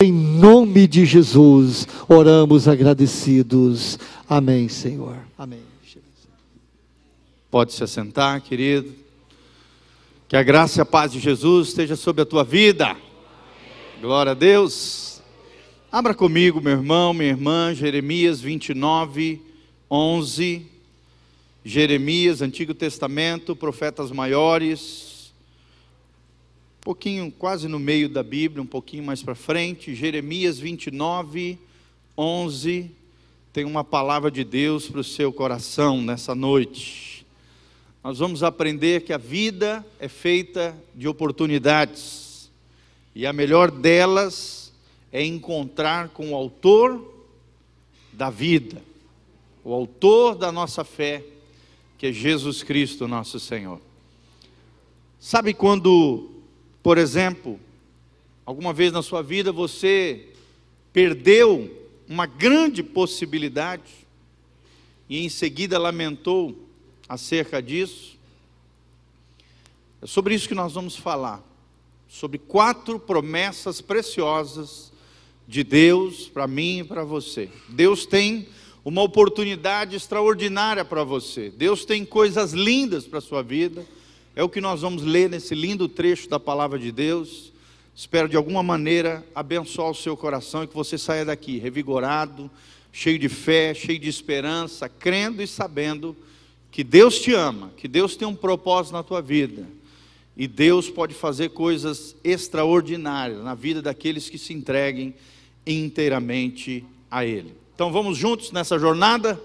Em nome de Jesus, oramos agradecidos. Amém, Senhor. Amém. Pode se assentar, querido. Que a graça e a paz de Jesus esteja sobre a tua vida. Glória a Deus. Abra comigo, meu irmão, minha irmã, Jeremias 29, 11. Jeremias, Antigo Testamento, profetas maiores. Pouquinho, quase no meio da Bíblia, um pouquinho mais para frente. Jeremias 29, 11. Tem uma palavra de Deus para o seu coração nessa noite nós vamos aprender que a vida é feita de oportunidades, e a melhor delas é encontrar com o Autor da vida, o Autor da nossa fé, que é Jesus Cristo, nosso Senhor. Sabe quando, por exemplo, alguma vez na sua vida você perdeu uma grande possibilidade e em seguida lamentou acerca disso. É sobre isso que nós vamos falar. Sobre quatro promessas preciosas de Deus para mim e para você. Deus tem uma oportunidade extraordinária para você. Deus tem coisas lindas para a sua vida. É o que nós vamos ler nesse lindo trecho da palavra de Deus. Espero de alguma maneira abençoar o seu coração e que você saia daqui revigorado, cheio de fé, cheio de esperança, crendo e sabendo que Deus te ama, que Deus tem um propósito na tua vida. E Deus pode fazer coisas extraordinárias na vida daqueles que se entreguem inteiramente a Ele. Então vamos juntos nessa jornada.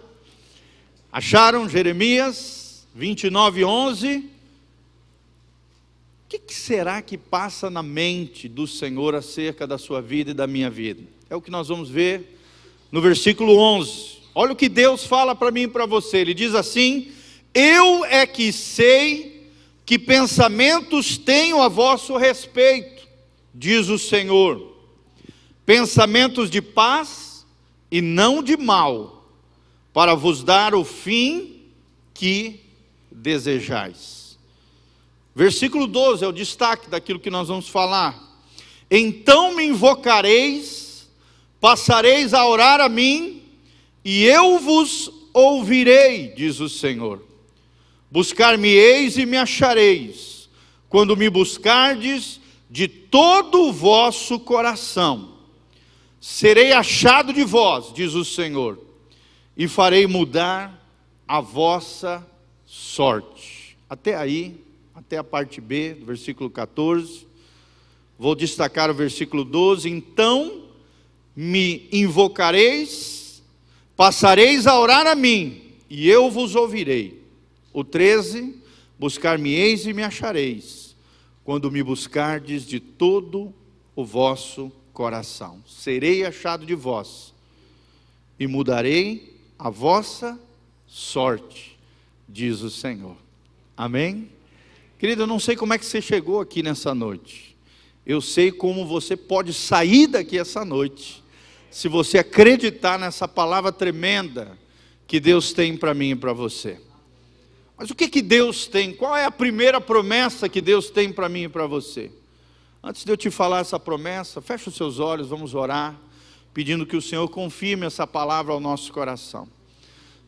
Acharam Jeremias 29, 11? Que, que será que passa na mente do Senhor acerca da sua vida e da minha vida? É o que nós vamos ver no versículo 11. Olha o que Deus fala para mim e para você. Ele diz assim: Eu é que sei que pensamentos tenho a vosso respeito, diz o Senhor. Pensamentos de paz e não de mal, para vos dar o fim que desejais. Versículo 12 é o destaque daquilo que nós vamos falar. Então me invocareis, passareis a orar a mim, e eu vos ouvirei, diz o Senhor. Buscar-me-eis e me achareis, quando me buscardes de todo o vosso coração. Serei achado de vós, diz o Senhor, e farei mudar a vossa sorte. Até aí, até a parte B, do versículo 14. Vou destacar o versículo 12. Então me invocareis Passareis a orar a mim, e eu vos ouvirei. O 13: Buscar-me-eis e me achareis, quando me buscardes de todo o vosso coração. Serei achado de vós, e mudarei a vossa sorte, diz o Senhor. Amém? Querido, eu não sei como é que você chegou aqui nessa noite. Eu sei como você pode sair daqui essa noite se você acreditar nessa palavra tremenda que Deus tem para mim e para você. Mas o que, que Deus tem? Qual é a primeira promessa que Deus tem para mim e para você? Antes de eu te falar essa promessa, feche os seus olhos, vamos orar, pedindo que o Senhor confirme essa palavra ao nosso coração.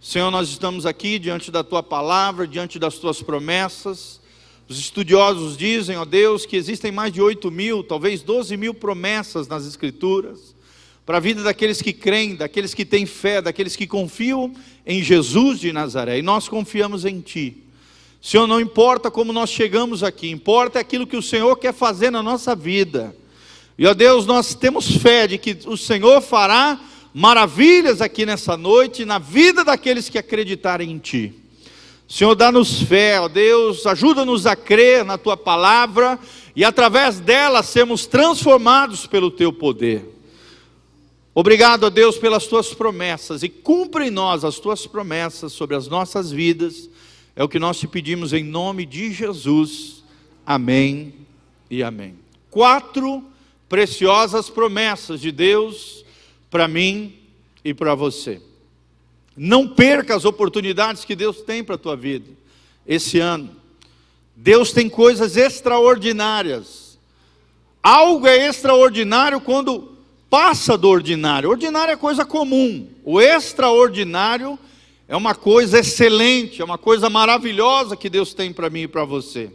Senhor, nós estamos aqui diante da tua palavra, diante das tuas promessas. Os estudiosos dizem, ó Deus, que existem mais de 8 mil, talvez 12 mil promessas nas Escrituras para a vida daqueles que creem, daqueles que têm fé, daqueles que confiam em Jesus de Nazaré. E nós confiamos em Ti. Senhor, não importa como nós chegamos aqui, importa aquilo que o Senhor quer fazer na nossa vida. E ó Deus, nós temos fé de que o Senhor fará maravilhas aqui nessa noite na vida daqueles que acreditarem em Ti. Senhor, dá-nos fé, ó Deus, ajuda-nos a crer na Tua palavra e através dela sermos transformados pelo Teu poder. Obrigado a Deus pelas tuas promessas e cumpre em nós as tuas promessas sobre as nossas vidas. É o que nós te pedimos em nome de Jesus. Amém e amém. Quatro preciosas promessas de Deus para mim e para você. Não perca as oportunidades que Deus tem para a tua vida esse ano. Deus tem coisas extraordinárias. Algo é extraordinário quando passa do ordinário. Ordinário é coisa comum. O extraordinário é uma coisa excelente, é uma coisa maravilhosa que Deus tem para mim e para você.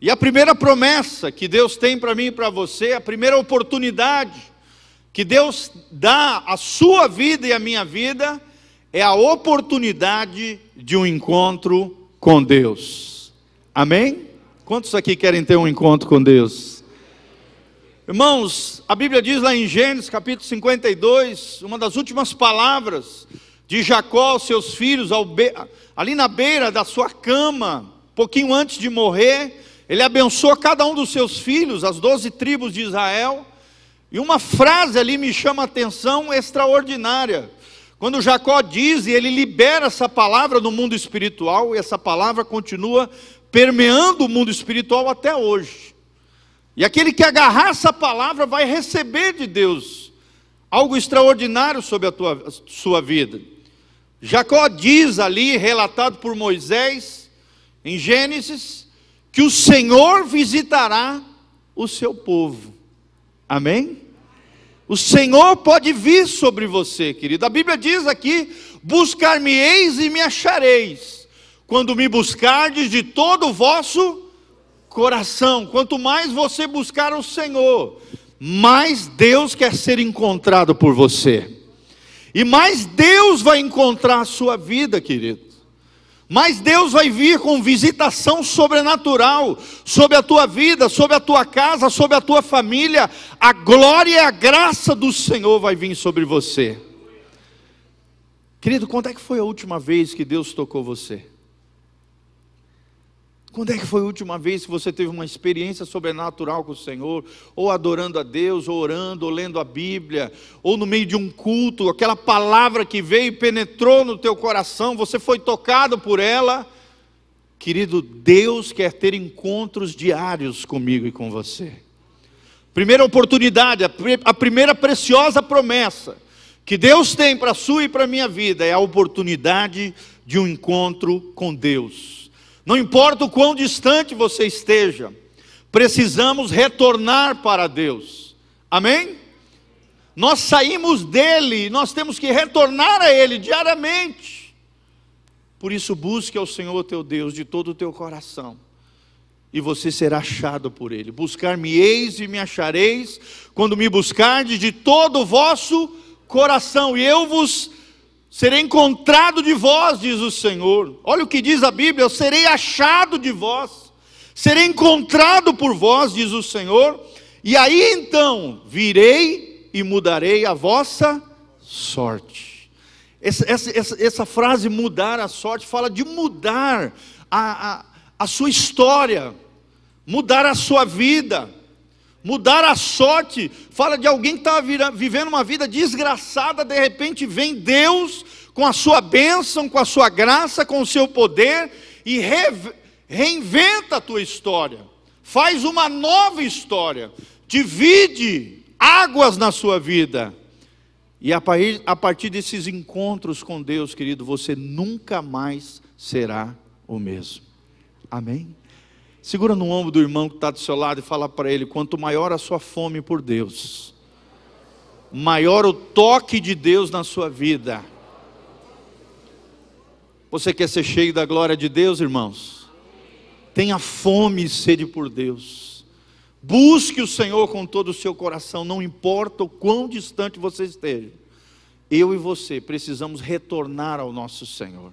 E a primeira promessa que Deus tem para mim e para você, a primeira oportunidade que Deus dá à sua vida e à minha vida, é a oportunidade de um encontro com Deus. Amém? Quantos aqui querem ter um encontro com Deus? Irmãos, a Bíblia diz lá em Gênesis capítulo 52, uma das últimas palavras de Jacó aos seus filhos, ali na beira da sua cama, pouquinho antes de morrer, ele abençoa cada um dos seus filhos, as doze tribos de Israel, e uma frase ali me chama a atenção extraordinária. Quando Jacó diz e ele libera essa palavra no mundo espiritual, e essa palavra continua permeando o mundo espiritual até hoje. E aquele que agarrar essa palavra vai receber de Deus algo extraordinário sobre a tua, a sua vida. Jacó diz ali, relatado por Moisés, em Gênesis, que o Senhor visitará o seu povo. Amém? O Senhor pode vir sobre você, querido. A Bíblia diz aqui: buscar-me-eis e me achareis, quando me buscardes de todo o vosso coração. Quanto mais você buscar o Senhor, mais Deus quer ser encontrado por você. E mais Deus vai encontrar a sua vida, querido. Mas Deus vai vir com visitação sobrenatural sobre a tua vida, sobre a tua casa, sobre a tua família. A glória e a graça do Senhor vai vir sobre você. Querido, quando é que foi a última vez que Deus tocou você? Quando é que foi a última vez que você teve uma experiência sobrenatural com o Senhor, ou adorando a Deus, ou orando, ou lendo a Bíblia, ou no meio de um culto, aquela palavra que veio e penetrou no teu coração, você foi tocado por ela? Querido, Deus quer ter encontros diários comigo e com você. Primeira oportunidade, a primeira preciosa promessa que Deus tem para a sua e para a minha vida é a oportunidade de um encontro com Deus. Não importa o quão distante você esteja, precisamos retornar para Deus. Amém? Nós saímos dele, nós temos que retornar a ele diariamente. Por isso, busque ao Senhor teu Deus de todo o teu coração, e você será achado por ele. Buscar-me-eis e me achareis, quando me buscardes de todo o vosso coração, e eu vos Serei encontrado de vós, diz o Senhor. Olha o que diz a Bíblia: eu serei achado de vós, serei encontrado por vós, diz o Senhor. E aí então virei e mudarei a vossa sorte. Essa, essa, essa, frase, mudar a sorte, fala de mudar a, a, a sua história, mudar a sua vida. Mudar a sorte, fala de alguém que estava vivendo uma vida desgraçada, de repente vem Deus com a sua bênção, com a sua graça, com o seu poder e re, reinventa a tua história, faz uma nova história, divide águas na sua vida. E a partir, a partir desses encontros com Deus, querido, você nunca mais será o mesmo. Amém? Segura no ombro do irmão que está do seu lado e fala para ele: quanto maior a sua fome por Deus, maior o toque de Deus na sua vida. Você quer ser cheio da glória de Deus, irmãos? Tenha fome e sede por Deus. Busque o Senhor com todo o seu coração, não importa o quão distante você esteja. Eu e você precisamos retornar ao nosso Senhor.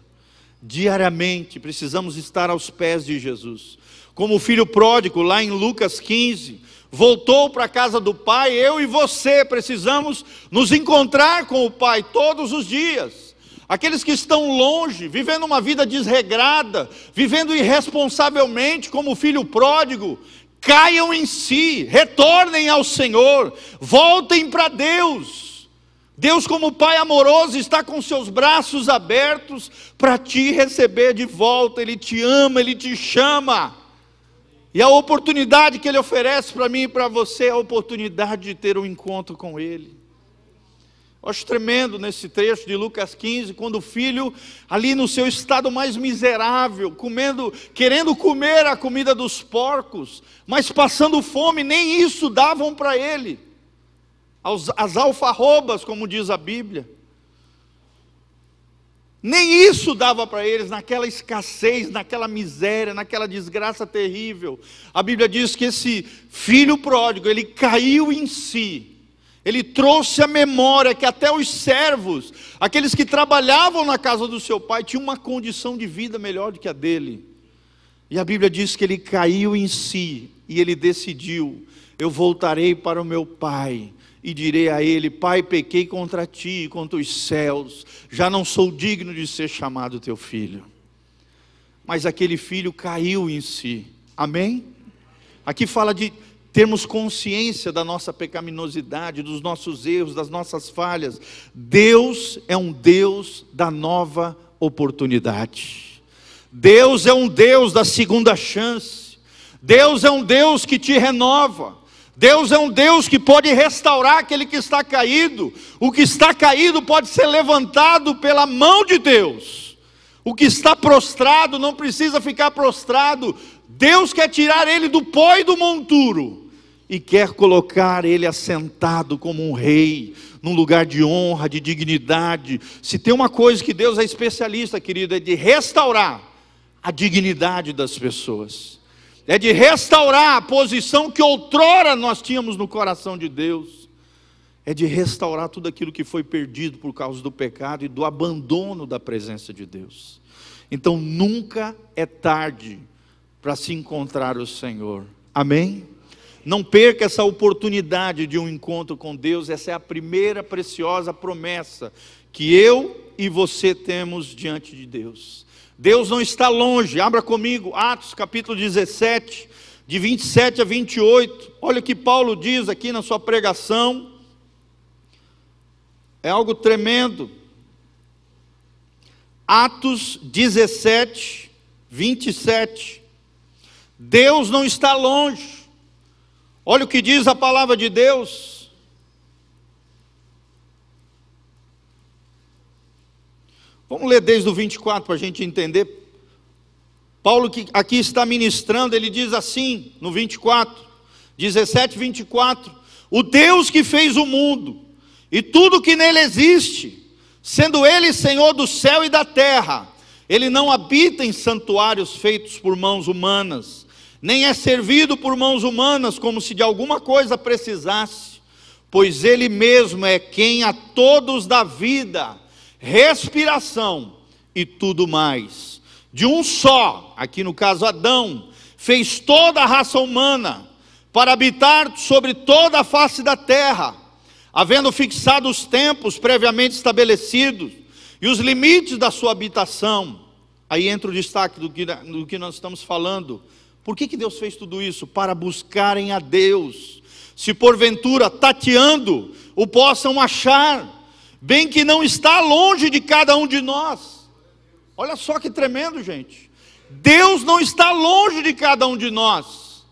Diariamente precisamos estar aos pés de Jesus como o filho pródigo, lá em Lucas 15, voltou para a casa do pai, eu e você precisamos nos encontrar com o pai todos os dias. Aqueles que estão longe, vivendo uma vida desregrada, vivendo irresponsavelmente, como o filho pródigo, caiam em si, retornem ao Senhor, voltem para Deus. Deus, como Pai amoroso, está com seus braços abertos para te receber de volta, Ele te ama, Ele te chama. E a oportunidade que Ele oferece para mim e para você é a oportunidade de ter um encontro com Ele. Eu acho tremendo nesse trecho de Lucas 15, quando o filho, ali no seu estado mais miserável, comendo, querendo comer a comida dos porcos, mas passando fome, nem isso davam para ele. as alfarrobas, como diz a Bíblia. Nem isso dava para eles naquela escassez, naquela miséria, naquela desgraça terrível. A Bíblia diz que esse filho pródigo, ele caiu em si. Ele trouxe a memória que até os servos, aqueles que trabalhavam na casa do seu pai, tinham uma condição de vida melhor do que a dele. E a Bíblia diz que ele caiu em si e ele decidiu: eu voltarei para o meu pai e direi a ele: Pai, pequei contra ti e contra os céus, já não sou digno de ser chamado teu filho. Mas aquele filho caiu em si, amém? Aqui fala de termos consciência da nossa pecaminosidade, dos nossos erros, das nossas falhas. Deus é um Deus da nova oportunidade. Deus é um Deus da segunda chance. Deus é um Deus que te renova. Deus é um Deus que pode restaurar aquele que está caído. O que está caído pode ser levantado pela mão de Deus. O que está prostrado não precisa ficar prostrado. Deus quer tirar ele do pó e do monturo e quer colocar ele assentado como um rei, num lugar de honra, de dignidade. Se tem uma coisa que Deus é especialista, querido, é de restaurar a dignidade das pessoas é de restaurar a posição que outrora nós tínhamos no coração de Deus, é de restaurar tudo aquilo que foi perdido por causa do pecado e do abandono da presença de Deus. Então nunca é tarde para se encontrar o Senhor, amém? Não perca essa oportunidade de um encontro com Deus, essa é a primeira preciosa promessa que eu e você temos diante de Deus. Deus não está longe. Abra comigo Atos capítulo 17, de 27 a 28. Olha o que Paulo diz aqui na sua pregação. É algo tremendo. Atos 17, 27. Deus não está longe. Olha o que diz a palavra de Deus. Vamos ler desde o 24 para a gente entender. Paulo que aqui está ministrando, ele diz assim, no 24, 17, 24: O Deus que fez o mundo e tudo que nele existe, sendo Ele Senhor do céu e da terra, Ele não habita em santuários feitos por mãos humanas, nem é servido por mãos humanas como se de alguma coisa precisasse, pois Ele mesmo é quem a todos dá vida respiração e tudo mais. De um só, aqui no caso Adão, fez toda a raça humana para habitar sobre toda a face da terra, havendo fixado os tempos previamente estabelecidos e os limites da sua habitação. Aí entra o destaque do que, do que nós estamos falando. Por que, que Deus fez tudo isso? Para buscarem a Deus. Se porventura, tateando, o possam achar bem que não está longe de cada um de nós. Olha só que tremendo, gente. Deus não está longe de cada um de nós,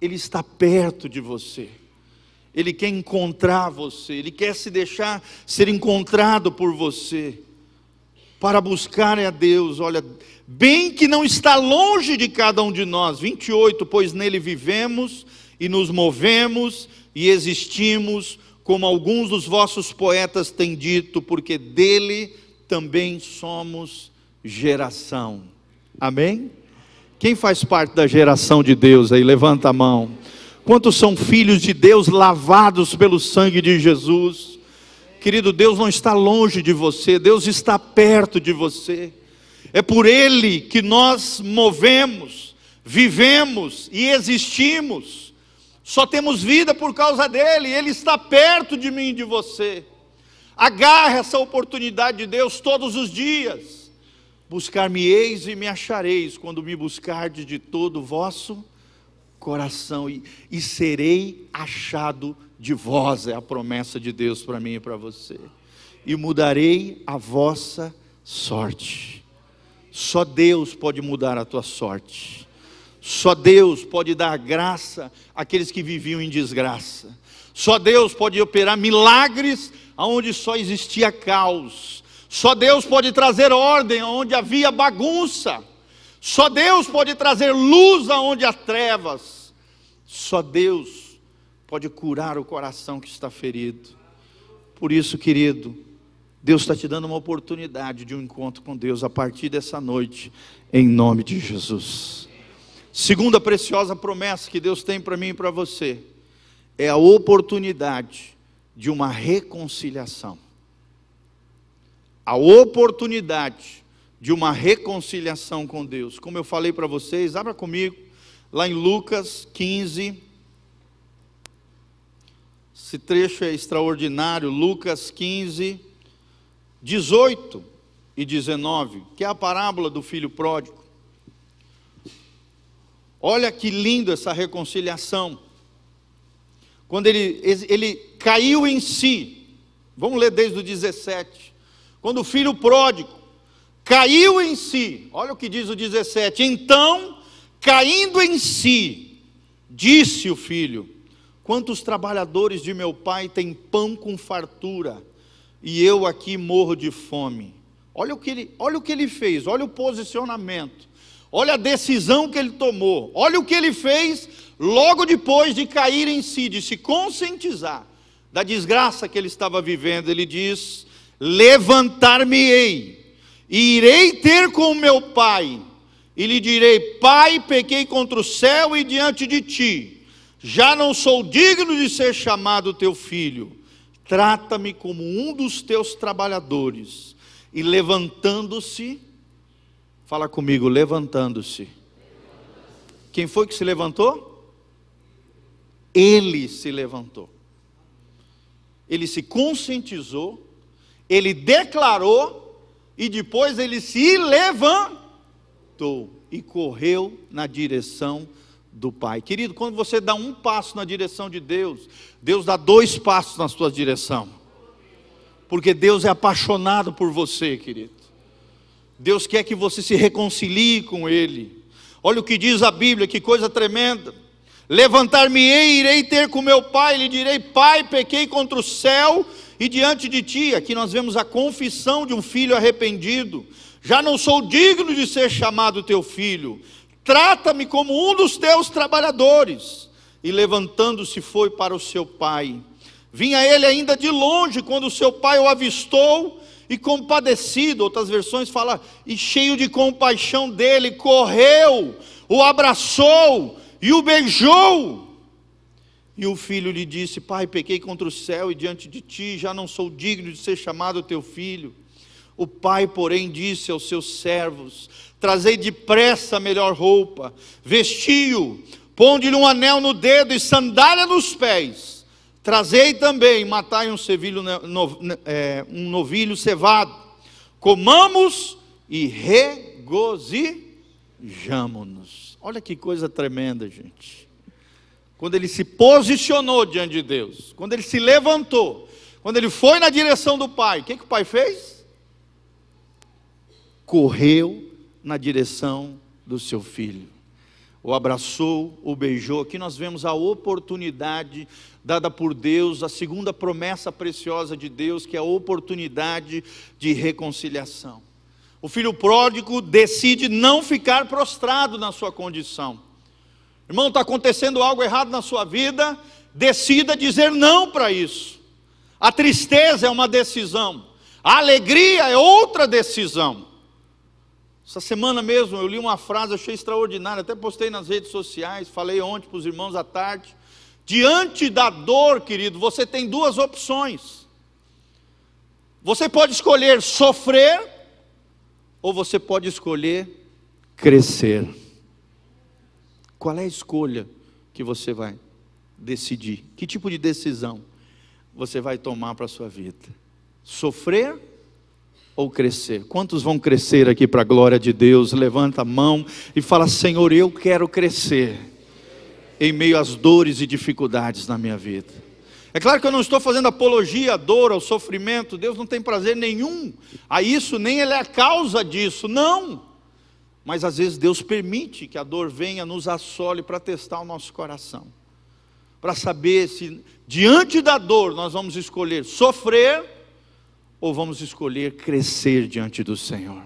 Ele está perto de você. Ele quer encontrar você, Ele quer se deixar ser encontrado por você, para buscar a Deus. Olha, bem que não está longe de cada um de nós. 28, pois nele vivemos e nos movemos e existimos como alguns dos vossos poetas têm dito, porque dele também somos geração. Amém? Quem faz parte da geração de Deus aí? Levanta a mão. Quantos são filhos de Deus lavados pelo sangue de Jesus? Querido, Deus não está longe de você, Deus está perto de você. É por Ele que nós movemos, vivemos e existimos. Só temos vida por causa dele, ele está perto de mim e de você. Agarre essa oportunidade de Deus todos os dias. Buscar-me-eis e me achareis quando me buscardes de todo o vosso coração, e, e serei achado de vós, é a promessa de Deus para mim e para você. E mudarei a vossa sorte. Só Deus pode mudar a tua sorte. Só Deus pode dar graça àqueles que viviam em desgraça. Só Deus pode operar milagres onde só existia caos. Só Deus pode trazer ordem onde havia bagunça. Só Deus pode trazer luz aonde há trevas. Só Deus pode curar o coração que está ferido. Por isso, querido, Deus está te dando uma oportunidade de um encontro com Deus a partir dessa noite, em nome de Jesus. Segunda preciosa promessa que Deus tem para mim e para você é a oportunidade de uma reconciliação. A oportunidade de uma reconciliação com Deus. Como eu falei para vocês, abra comigo lá em Lucas 15. Esse trecho é extraordinário, Lucas 15, 18 e 19, que é a parábola do filho pródigo. Olha que lindo essa reconciliação. Quando ele, ele caiu em si, vamos ler desde o 17. Quando o filho pródigo caiu em si, olha o que diz o 17: então, caindo em si, disse o filho: Quantos trabalhadores de meu pai têm pão com fartura, e eu aqui morro de fome. Olha o que ele, olha o que ele fez, olha o posicionamento, olha a decisão que ele tomou, olha o que ele fez logo depois de cair em si, de se conscientizar da desgraça que ele estava vivendo. Ele diz: Levantar-me-ei, e irei ter com meu pai, e lhe direi: Pai, pequei contra o céu e diante de ti, já não sou digno de ser chamado teu filho trata-me como um dos teus trabalhadores. E levantando-se, fala comigo, levantando-se. Quem foi que se levantou? Ele se levantou. Ele se conscientizou, ele declarou e depois ele se levantou e correu na direção do Pai. Querido, quando você dá um passo na direção de Deus, Deus dá dois passos na sua direção. Porque Deus é apaixonado por você, querido. Deus quer que você se reconcilie com Ele. Olha o que diz a Bíblia, que coisa tremenda. Levantar-me-ei, irei ter com meu pai, lhe direi: Pai, pequei contra o céu e diante de ti. Aqui nós vemos a confissão de um filho arrependido. Já não sou digno de ser chamado teu filho trata-me como um dos teus trabalhadores. E levantando-se foi para o seu pai. Vinha ele ainda de longe, quando seu pai o avistou, e compadecido, outras versões falam, e cheio de compaixão dele, correu, o abraçou e o beijou. E o filho lhe disse: Pai, pequei contra o céu e diante de ti, já não sou digno de ser chamado teu filho. O pai, porém, disse aos seus servos: Trazei depressa a melhor roupa, vestiu, ponde-lhe um anel no dedo e sandália nos pés. Trazei também, matai um, sevilho, é, um novilho cevado. Comamos e regozijamo-nos. Olha que coisa tremenda, gente. Quando ele se posicionou diante de Deus, quando ele se levantou, quando ele foi na direção do Pai, o que, que o Pai fez? correu na direção do seu filho. O abraçou, o beijou. Aqui nós vemos a oportunidade dada por Deus, a segunda promessa preciosa de Deus, que é a oportunidade de reconciliação. O filho pródigo decide não ficar prostrado na sua condição. Irmão, está acontecendo algo errado na sua vida, decida dizer não para isso. A tristeza é uma decisão, a alegria é outra decisão. Essa semana mesmo eu li uma frase, achei extraordinária, até postei nas redes sociais, falei ontem para os irmãos à tarde. Diante da dor, querido, você tem duas opções. Você pode escolher sofrer, ou você pode escolher crescer. Qual é a escolha que você vai decidir? Que tipo de decisão você vai tomar para a sua vida? Sofrer ou crescer? Quantos vão crescer aqui para a glória de Deus? Levanta a mão e fala: Senhor, eu quero crescer em meio às dores e dificuldades na minha vida. É claro que eu não estou fazendo apologia à dor, ao sofrimento, Deus não tem prazer nenhum a isso, nem Ele é a causa disso, não. Mas às vezes Deus permite que a dor venha, nos assole para testar o nosso coração, para saber se diante da dor nós vamos escolher sofrer ou vamos escolher crescer diante do Senhor?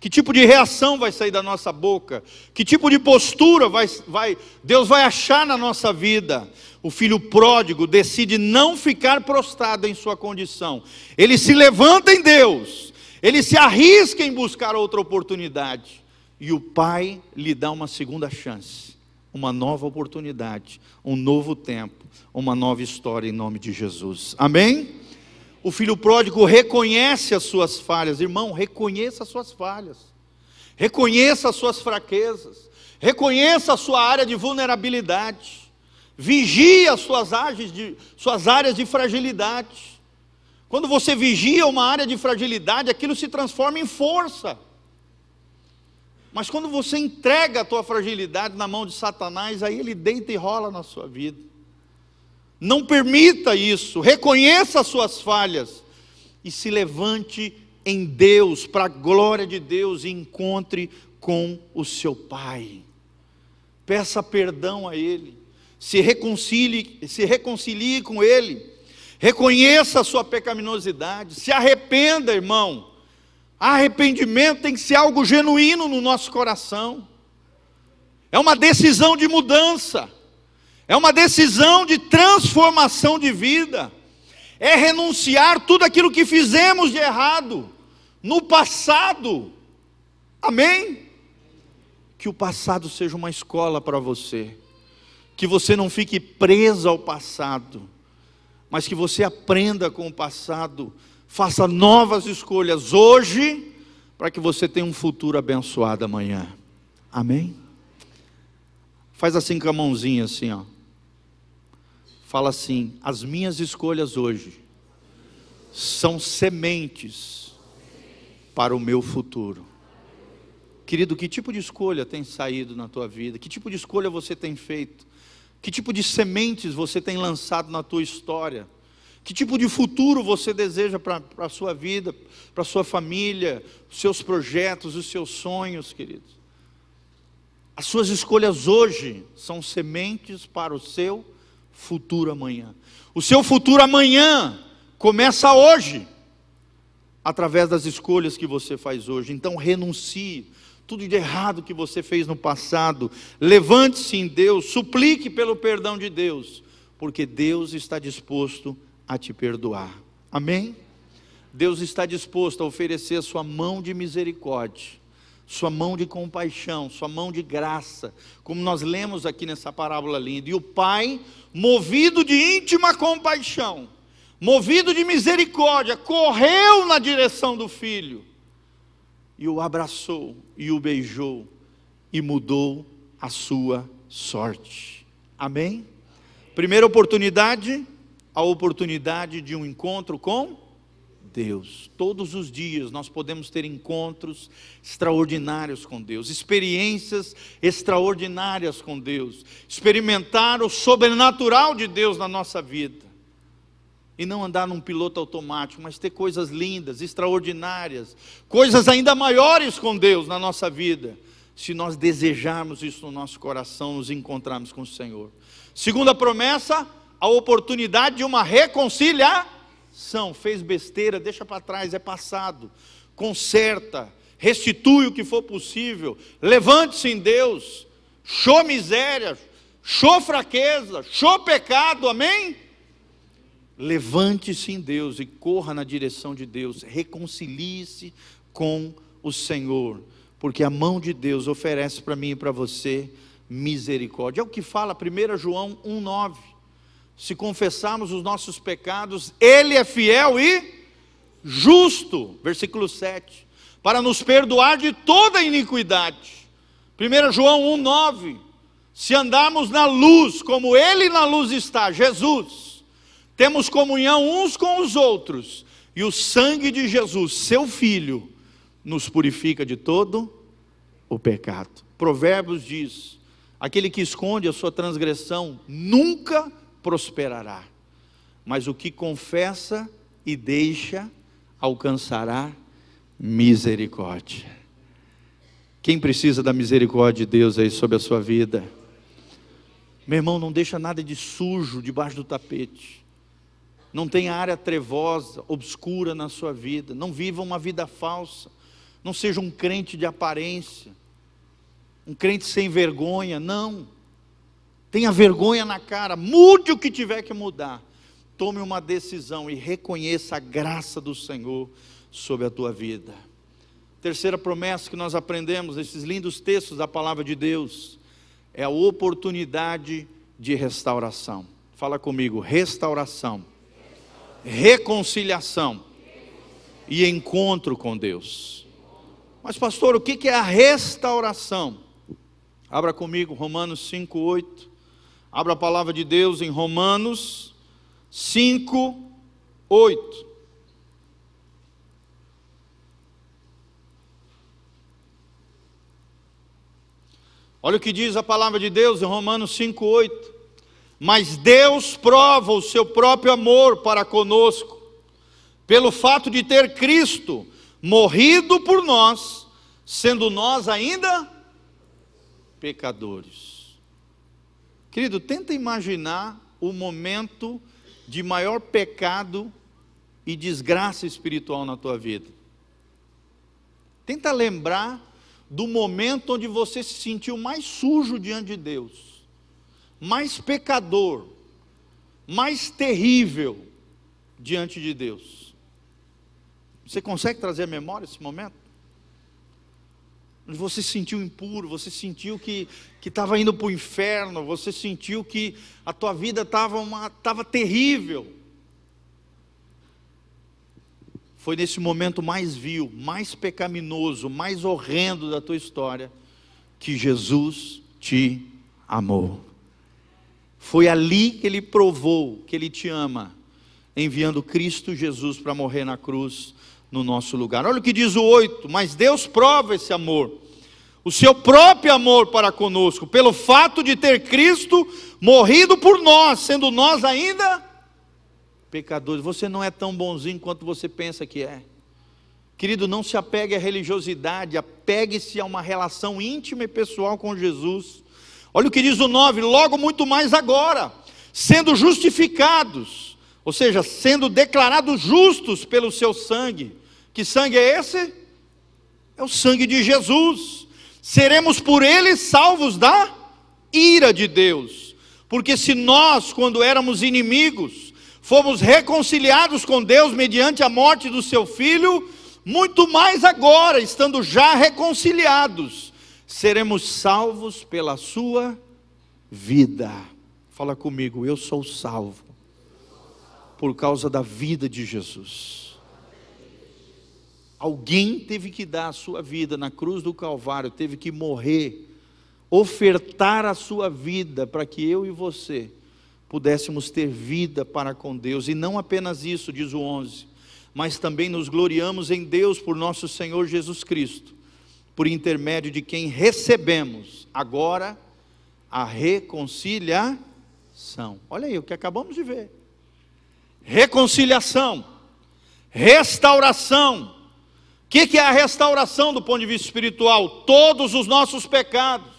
Que tipo de reação vai sair da nossa boca? Que tipo de postura vai, vai, Deus vai achar na nossa vida? O filho pródigo decide não ficar prostrado em sua condição. Ele se levanta em Deus. Ele se arrisca em buscar outra oportunidade. E o pai lhe dá uma segunda chance, uma nova oportunidade, um novo tempo, uma nova história em nome de Jesus. Amém? O filho pródigo reconhece as suas falhas. Irmão, reconheça as suas falhas. Reconheça as suas fraquezas. Reconheça a sua área de vulnerabilidade. Vigie as suas áreas de, suas áreas de fragilidade. Quando você vigia uma área de fragilidade, aquilo se transforma em força. Mas quando você entrega a tua fragilidade na mão de Satanás, aí ele deita e rola na sua vida. Não permita isso, reconheça as suas falhas e se levante em Deus, para a glória de Deus, e encontre com o seu Pai. Peça perdão a Ele, se reconcilie, se reconcilie com Ele, reconheça a sua pecaminosidade, se arrependa, irmão. Arrependimento tem que ser algo genuíno no nosso coração, é uma decisão de mudança. É uma decisão de transformação de vida. É renunciar tudo aquilo que fizemos de errado no passado. Amém? Que o passado seja uma escola para você. Que você não fique preso ao passado, mas que você aprenda com o passado, faça novas escolhas hoje, para que você tenha um futuro abençoado amanhã. Amém? Faz assim com a mãozinha assim, ó fala assim: as minhas escolhas hoje são sementes para o meu futuro. Querido, que tipo de escolha tem saído na tua vida? Que tipo de escolha você tem feito? Que tipo de sementes você tem lançado na tua história? Que tipo de futuro você deseja para a sua vida, para a sua família, os seus projetos, os seus sonhos, queridos? As suas escolhas hoje são sementes para o seu futuro futuro amanhã. O seu futuro amanhã começa hoje, através das escolhas que você faz hoje. Então renuncie tudo de errado que você fez no passado. Levante-se em Deus, suplique pelo perdão de Deus, porque Deus está disposto a te perdoar. Amém? Deus está disposto a oferecer a sua mão de misericórdia sua mão de compaixão, sua mão de graça, como nós lemos aqui nessa parábola linda. E o pai, movido de íntima compaixão, movido de misericórdia, correu na direção do filho e o abraçou e o beijou e mudou a sua sorte. Amém? Primeira oportunidade, a oportunidade de um encontro com Deus. Todos os dias nós podemos ter encontros extraordinários com Deus, experiências extraordinárias com Deus, experimentar o sobrenatural de Deus na nossa vida. E não andar num piloto automático, mas ter coisas lindas, extraordinárias, coisas ainda maiores com Deus na nossa vida, se nós desejarmos isso no nosso coração, nos encontrarmos com o Senhor. Segunda promessa, a oportunidade de uma reconciliação são, fez besteira, deixa para trás, é passado. Conserta, restitui o que for possível, levante-se em Deus, show miséria, show fraqueza, show pecado, amém? Levante-se em Deus e corra na direção de Deus, reconcilie-se com o Senhor, porque a mão de Deus oferece para mim e para você misericórdia. É o que fala 1 João 1,9 se confessarmos os nossos pecados, Ele é fiel e justo, versículo 7, para nos perdoar de toda iniquidade. 1 João 1,9: Se andarmos na luz, como Ele na luz está, Jesus, temos comunhão uns com os outros, e o sangue de Jesus, seu Filho, nos purifica de todo o pecado. Provérbios diz: aquele que esconde a sua transgressão nunca prosperará, mas o que confessa e deixa alcançará misericórdia. Quem precisa da misericórdia de Deus aí sobre a sua vida? Meu irmão, não deixa nada de sujo debaixo do tapete. Não tenha área trevosa, obscura na sua vida. Não viva uma vida falsa. Não seja um crente de aparência, um crente sem vergonha, não. Tenha vergonha na cara, mude o que tiver que mudar. Tome uma decisão e reconheça a graça do Senhor sobre a tua vida. Terceira promessa que nós aprendemos nesses lindos textos da palavra de Deus é a oportunidade de restauração. Fala comigo, restauração, reconciliação e encontro com Deus. Mas, pastor, o que é a restauração? Abra comigo Romanos 5, 8. Abra a palavra de Deus em Romanos 5, 8. Olha o que diz a palavra de Deus em Romanos 5, 8. Mas Deus prova o seu próprio amor para conosco, pelo fato de ter Cristo morrido por nós, sendo nós ainda pecadores. Querido, tenta imaginar o momento de maior pecado e desgraça espiritual na tua vida. Tenta lembrar do momento onde você se sentiu mais sujo diante de Deus, mais pecador, mais terrível diante de Deus. Você consegue trazer à memória esse momento? Você se sentiu impuro, você sentiu que estava indo para o inferno, você sentiu que a tua vida estava tava terrível. Foi nesse momento mais vil, mais pecaminoso, mais horrendo da tua história, que Jesus te amou. Foi ali que ele provou que ele te ama, enviando Cristo Jesus para morrer na cruz no nosso lugar. Olha o que diz o 8: Mas Deus prova esse amor, o seu próprio amor para conosco, pelo fato de ter Cristo morrido por nós, sendo nós ainda pecadores. Você não é tão bonzinho quanto você pensa que é. Querido, não se apegue à religiosidade, apegue-se a uma relação íntima e pessoal com Jesus. Olha o que diz o 9: logo muito mais agora, sendo justificados, ou seja, sendo declarados justos pelo seu sangue. Que sangue é esse? É o sangue de Jesus. Seremos por ele salvos da ira de Deus. Porque se nós, quando éramos inimigos, fomos reconciliados com Deus mediante a morte do seu filho, muito mais agora, estando já reconciliados, seremos salvos pela sua vida. Fala comigo, eu sou salvo por causa da vida de Jesus. Alguém teve que dar a sua vida na cruz do Calvário, teve que morrer, ofertar a sua vida para que eu e você pudéssemos ter vida para com Deus, e não apenas isso, diz o 11, mas também nos gloriamos em Deus por nosso Senhor Jesus Cristo, por intermédio de quem recebemos agora a reconciliação. Olha aí o que acabamos de ver reconciliação, restauração. O que, que é a restauração do ponto de vista espiritual? Todos os nossos pecados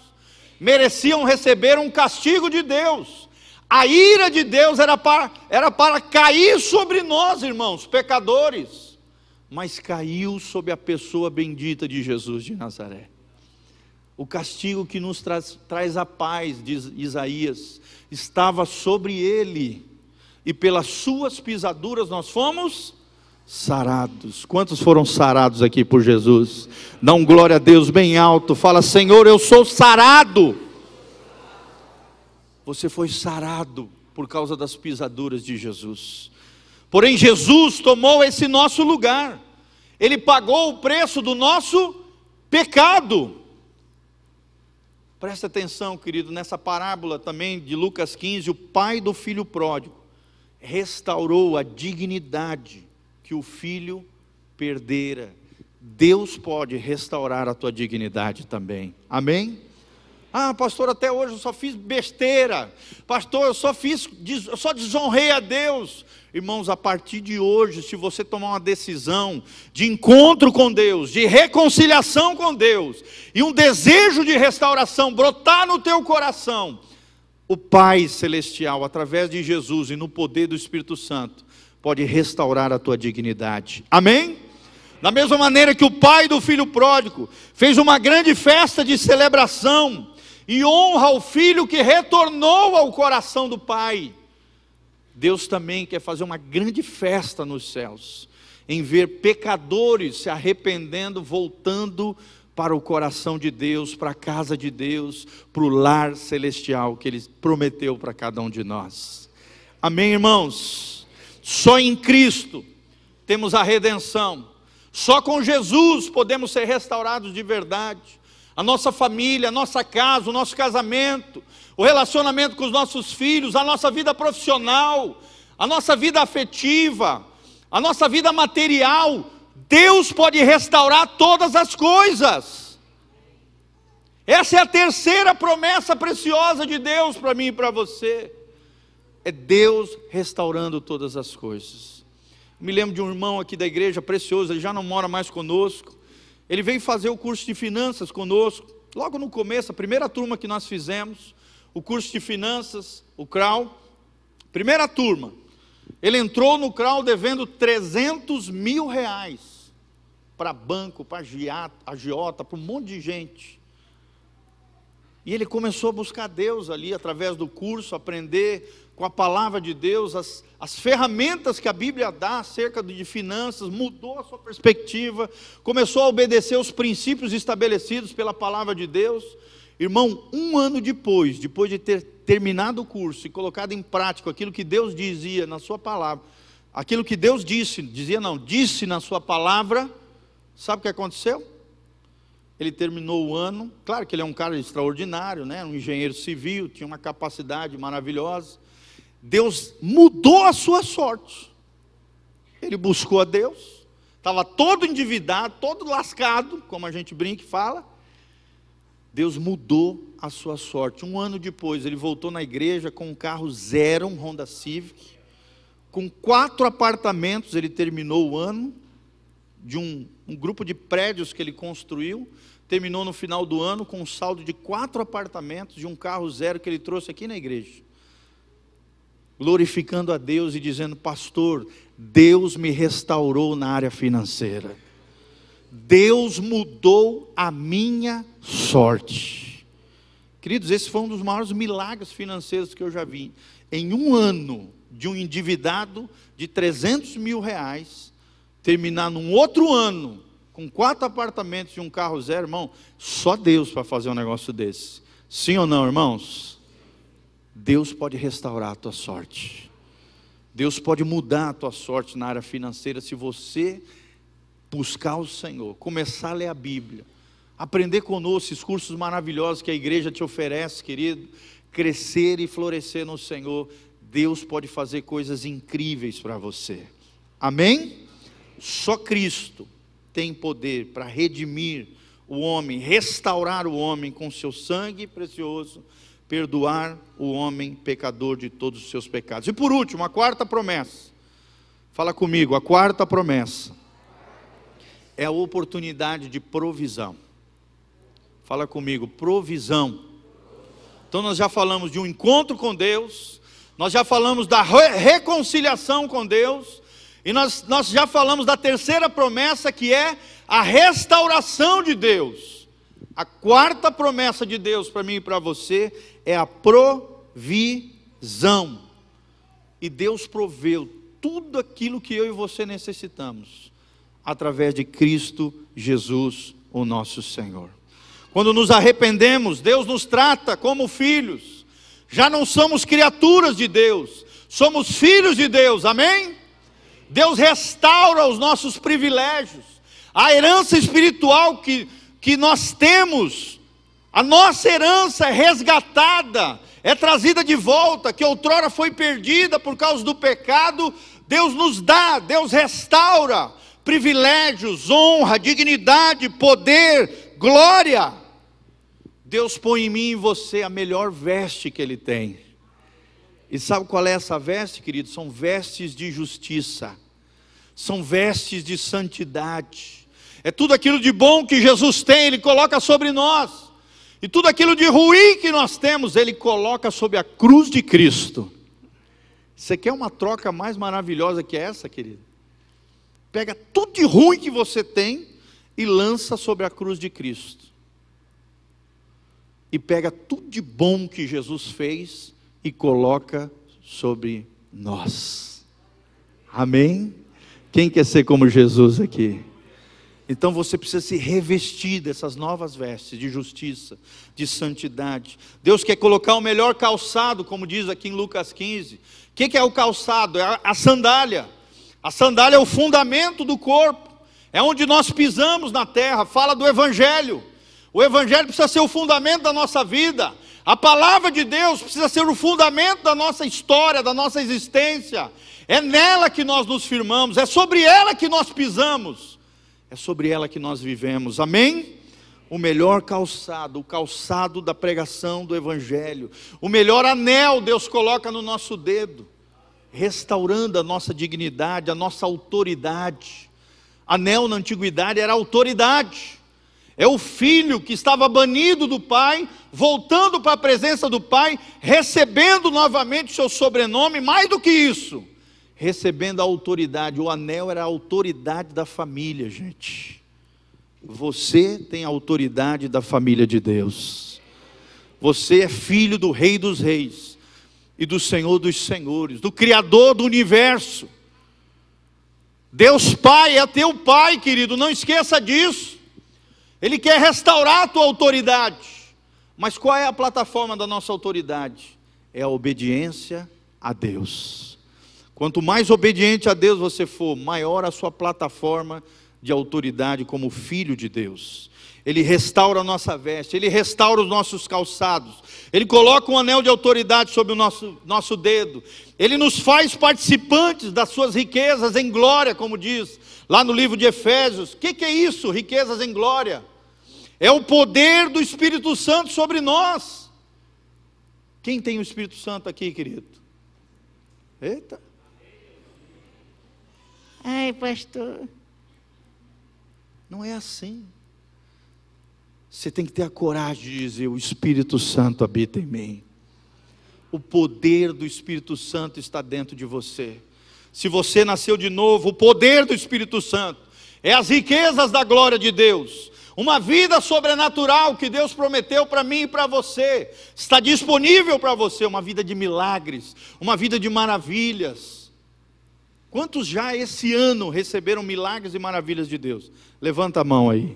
mereciam receber um castigo de Deus. A ira de Deus era para, era para cair sobre nós, irmãos, pecadores, mas caiu sobre a pessoa bendita de Jesus de Nazaré. O castigo que nos traz, traz a paz, diz Isaías, estava sobre ele e pelas suas pisaduras nós fomos sarados. Quantos foram sarados aqui por Jesus? Dá um glória a Deus bem alto, fala: Senhor, eu sou sarado. Você foi sarado por causa das pisaduras de Jesus. Porém, Jesus tomou esse nosso lugar, Ele pagou o preço do nosso pecado. Presta atenção, querido, nessa parábola também de Lucas 15, o pai do filho pródigo restaurou a dignidade que o filho perdera. Deus pode restaurar a tua dignidade também. Amém? Ah, pastor, até hoje eu só fiz besteira. Pastor, eu só fiz, eu só desonrei a Deus. Irmãos, a partir de hoje, se você tomar uma decisão de encontro com Deus, de reconciliação com Deus, e um desejo de restauração brotar no teu coração, o Pai Celestial, através de Jesus e no poder do Espírito Santo, pode restaurar a tua dignidade. Amém? Da mesma maneira que o pai do filho pródigo fez uma grande festa de celebração e honra ao filho que retornou ao coração do pai. Deus também quer fazer uma grande festa nos céus, em ver pecadores se arrependendo, voltando para o coração de Deus, para a casa de Deus, para o lar celestial que Ele prometeu para cada um de nós. Amém, irmãos? Só em Cristo temos a redenção, só com Jesus podemos ser restaurados de verdade. A nossa família, a nossa casa, o nosso casamento, o relacionamento com os nossos filhos, a nossa vida profissional, a nossa vida afetiva, a nossa vida material, Deus pode restaurar todas as coisas. Essa é a terceira promessa preciosa de Deus para mim e para você. É Deus restaurando todas as coisas. Me lembro de um irmão aqui da igreja precioso, ele já não mora mais conosco. Ele veio fazer o curso de finanças conosco. Logo no começo, a primeira turma que nós fizemos, o curso de finanças, o CRAU, primeira turma. Ele entrou no CRAU devendo 300 mil reais para banco, para agiota, para um monte de gente. E ele começou a buscar Deus ali, através do curso, aprender com a palavra de Deus, as, as ferramentas que a Bíblia dá acerca de finanças, mudou a sua perspectiva, começou a obedecer os princípios estabelecidos pela palavra de Deus. Irmão, um ano depois, depois de ter terminado o curso e colocado em prática aquilo que Deus dizia na sua palavra, aquilo que Deus disse, dizia não, disse na sua palavra, Sabe o que aconteceu? Ele terminou o ano, claro que ele é um cara extraordinário, né? um engenheiro civil, tinha uma capacidade maravilhosa. Deus mudou a sua sorte. Ele buscou a Deus, estava todo endividado, todo lascado, como a gente brinca e fala. Deus mudou a sua sorte. Um ano depois, ele voltou na igreja com um carro zero, um Honda Civic, com quatro apartamentos. Ele terminou o ano de um, um grupo de prédios que ele construiu, terminou no final do ano com um saldo de quatro apartamentos, de um carro zero que ele trouxe aqui na igreja. Glorificando a Deus e dizendo: Pastor, Deus me restaurou na área financeira. Deus mudou a minha sorte. Queridos, esse foi um dos maiores milagres financeiros que eu já vi. Em um ano de um endividado de 300 mil reais, terminar num outro ano com quatro apartamentos e um carro zero, irmão, só Deus para fazer um negócio desse. Sim ou não, irmãos? Deus pode restaurar a tua sorte. Deus pode mudar a tua sorte na área financeira se você buscar o Senhor, começar a ler a Bíblia, aprender conosco esses cursos maravilhosos que a igreja te oferece, querido, crescer e florescer no Senhor. Deus pode fazer coisas incríveis para você. Amém? Só Cristo tem poder para redimir o homem, restaurar o homem com seu sangue precioso, perdoar o homem pecador de todos os seus pecados. E por último, a quarta promessa. Fala comigo, a quarta promessa é a oportunidade de provisão. Fala comigo, provisão. Então nós já falamos de um encontro com Deus, nós já falamos da reconciliação com Deus, e nós, nós já falamos da terceira promessa, que é a restauração de Deus. A quarta promessa de Deus para mim e para você é a provisão. E Deus proveu tudo aquilo que eu e você necessitamos, através de Cristo Jesus, o nosso Senhor. Quando nos arrependemos, Deus nos trata como filhos. Já não somos criaturas de Deus, somos filhos de Deus, amém? Deus restaura os nossos privilégios, a herança espiritual que, que nós temos, a nossa herança é resgatada, é trazida de volta, que outrora foi perdida por causa do pecado, Deus nos dá, Deus restaura privilégios, honra, dignidade, poder, glória. Deus põe em mim e em você a melhor veste que Ele tem. E sabe qual é essa veste, querido? São vestes de justiça, são vestes de santidade. É tudo aquilo de bom que Jesus tem, Ele coloca sobre nós. E tudo aquilo de ruim que nós temos, Ele coloca sobre a cruz de Cristo. Você quer uma troca mais maravilhosa que essa, querido? pega tudo de ruim que você tem e lança sobre a cruz de Cristo. E pega tudo de bom que Jesus fez e coloca sobre nós. Amém? Quem quer ser como Jesus aqui? Então você precisa se revestir dessas novas vestes de justiça, de santidade. Deus quer colocar o melhor calçado, como diz aqui em Lucas 15. O que é o calçado? É a sandália. A sandália é o fundamento do corpo, é onde nós pisamos na terra. Fala do Evangelho. O Evangelho precisa ser o fundamento da nossa vida. A palavra de Deus precisa ser o fundamento da nossa história, da nossa existência. É nela que nós nos firmamos, é sobre ela que nós pisamos é sobre ela que nós vivemos. Amém? O melhor calçado, o calçado da pregação do Evangelho, o melhor anel Deus coloca no nosso dedo, restaurando a nossa dignidade, a nossa autoridade. Anel na antiguidade era autoridade. É o filho que estava banido do pai, voltando para a presença do pai, recebendo novamente seu sobrenome, mais do que isso, recebendo a autoridade. O anel era a autoridade da família, gente. Você tem a autoridade da família de Deus. Você é filho do Rei dos Reis e do Senhor dos Senhores, do Criador do universo. Deus Pai é teu Pai, querido, não esqueça disso. Ele quer restaurar a tua autoridade. Mas qual é a plataforma da nossa autoridade? É a obediência a Deus. Quanto mais obediente a Deus você for, maior a sua plataforma de autoridade como filho de Deus. Ele restaura a nossa veste, ele restaura os nossos calçados, ele coloca um anel de autoridade sobre o nosso, nosso dedo, ele nos faz participantes das suas riquezas em glória, como diz lá no livro de Efésios. O que, que é isso, riquezas em glória? É o poder do Espírito Santo sobre nós. Quem tem o Espírito Santo aqui, querido? Eita. Pastor. Não é assim. Você tem que ter a coragem de dizer: O Espírito Santo habita em mim. O poder do Espírito Santo está dentro de você. Se você nasceu de novo, o poder do Espírito Santo é as riquezas da glória de Deus. Uma vida sobrenatural que Deus prometeu para mim e para você. Está disponível para você uma vida de milagres, uma vida de maravilhas. Quantos já esse ano receberam milagres e maravilhas de Deus? Levanta a mão aí.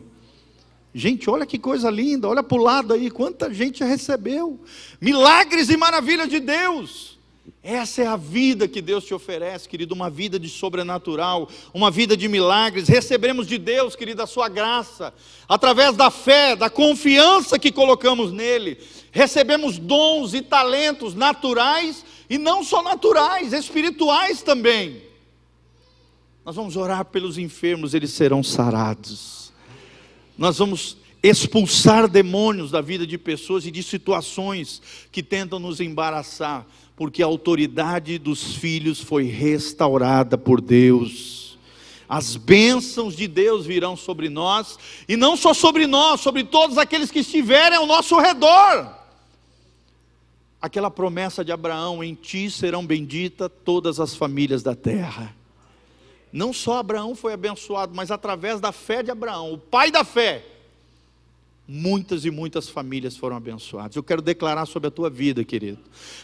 Gente, olha que coisa linda, olha para o lado aí, quanta gente já recebeu. Milagres e maravilhas de Deus. Essa é a vida que Deus te oferece, querido, uma vida de sobrenatural, uma vida de milagres. Receberemos de Deus, querido, a sua graça, através da fé, da confiança que colocamos nele. Recebemos dons e talentos naturais e não só naturais, espirituais também. Nós vamos orar pelos enfermos, eles serão sarados. Nós vamos expulsar demônios da vida de pessoas e de situações que tentam nos embaraçar, porque a autoridade dos filhos foi restaurada por Deus. As bênçãos de Deus virão sobre nós, e não só sobre nós, sobre todos aqueles que estiverem ao nosso redor. Aquela promessa de Abraão: em ti serão benditas todas as famílias da terra. Não só Abraão foi abençoado, mas através da fé de Abraão, o pai da fé, muitas e muitas famílias foram abençoadas. Eu quero declarar sobre a tua vida, querido.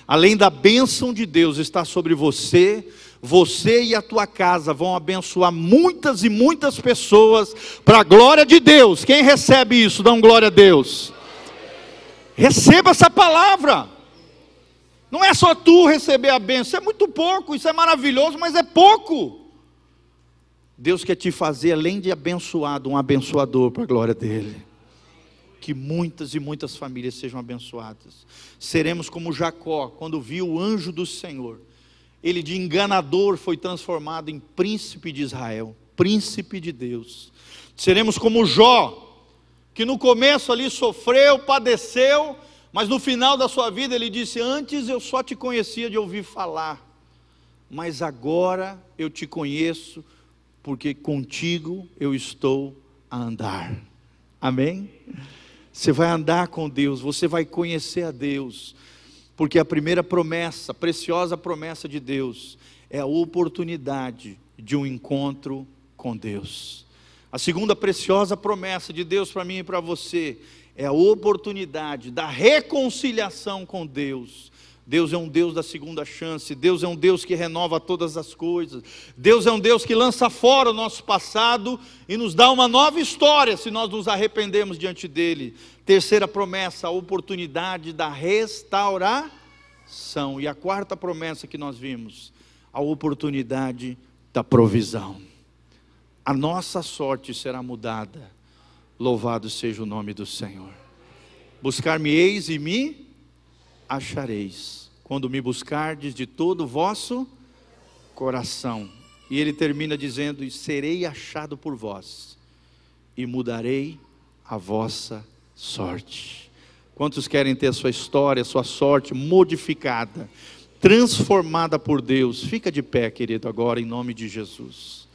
Além da bênção de Deus estar sobre você, você e a tua casa vão abençoar muitas e muitas pessoas para a glória de Deus. Quem recebe isso, dá um glória a Deus. Receba essa palavra. Não é só tu receber a bênção, isso é muito pouco, isso é maravilhoso, mas é pouco. Deus quer te fazer, além de abençoado, um abençoador para a glória dele. Que muitas e muitas famílias sejam abençoadas. Seremos como Jacó, quando viu o anjo do Senhor. Ele de enganador foi transformado em príncipe de Israel, príncipe de Deus. Seremos como Jó, que no começo ali sofreu, padeceu, mas no final da sua vida ele disse: Antes eu só te conhecia de ouvir falar, mas agora eu te conheço porque contigo eu estou a andar. Amém? Você vai andar com Deus, você vai conhecer a Deus, porque a primeira promessa, a preciosa promessa de Deus, é a oportunidade de um encontro com Deus. A segunda preciosa promessa de Deus para mim e para você é a oportunidade da reconciliação com Deus. Deus é um Deus da segunda chance, Deus é um Deus que renova todas as coisas, Deus é um Deus que lança fora o nosso passado e nos dá uma nova história se nós nos arrependemos diante dEle. Terceira promessa, a oportunidade da restauração. E a quarta promessa que nós vimos, a oportunidade da provisão. A nossa sorte será mudada. Louvado seja o nome do Senhor. Buscar-me-eis e me achareis, quando me buscardes de todo o vosso coração. E ele termina dizendo: E serei achado por vós, e mudarei a vossa sorte. Quantos querem ter a sua história, a sua sorte modificada, transformada por Deus? Fica de pé, querido, agora, em nome de Jesus.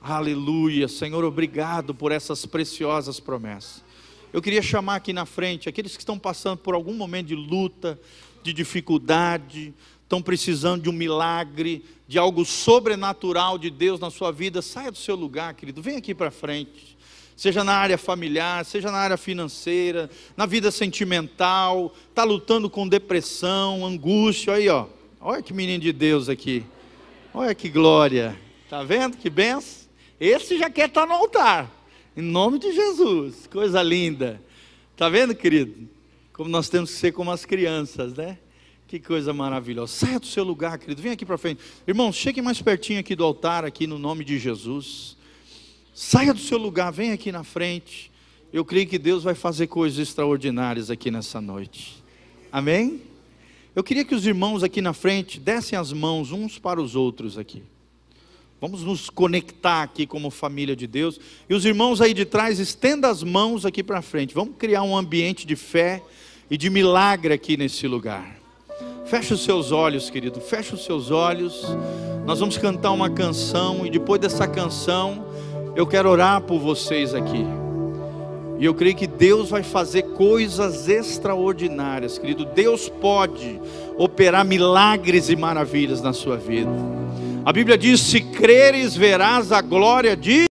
Aleluia, Senhor, obrigado por essas preciosas promessas. Eu queria chamar aqui na frente aqueles que estão passando por algum momento de luta, de dificuldade, estão precisando de um milagre, de algo sobrenatural de Deus na sua vida. Saia do seu lugar, querido, vem aqui para frente seja na área familiar, seja na área financeira, na vida sentimental, está lutando com depressão, angústia, aí ó, olha que menino de Deus aqui, olha que glória, tá vendo que benção? Esse já quer estar no altar, em nome de Jesus, coisa linda, tá vendo querido? Como nós temos que ser como as crianças, né? Que coisa maravilhosa. Saia do seu lugar, querido. Vem aqui para frente. Irmãos, chegue mais pertinho aqui do altar, aqui no nome de Jesus. Saia do seu lugar, vem aqui na frente. Eu creio que Deus vai fazer coisas extraordinárias aqui nessa noite. Amém? Eu queria que os irmãos aqui na frente dessem as mãos uns para os outros aqui. Vamos nos conectar aqui como família de Deus. E os irmãos aí de trás, estenda as mãos aqui para frente. Vamos criar um ambiente de fé e de milagre aqui nesse lugar. Feche os seus olhos, querido. Feche os seus olhos. Nós vamos cantar uma canção e depois dessa canção eu quero orar por vocês aqui. E eu creio que Deus vai fazer coisas extraordinárias, querido. Deus pode operar milagres e maravilhas na sua vida. A Bíblia diz: se creres, verás a glória de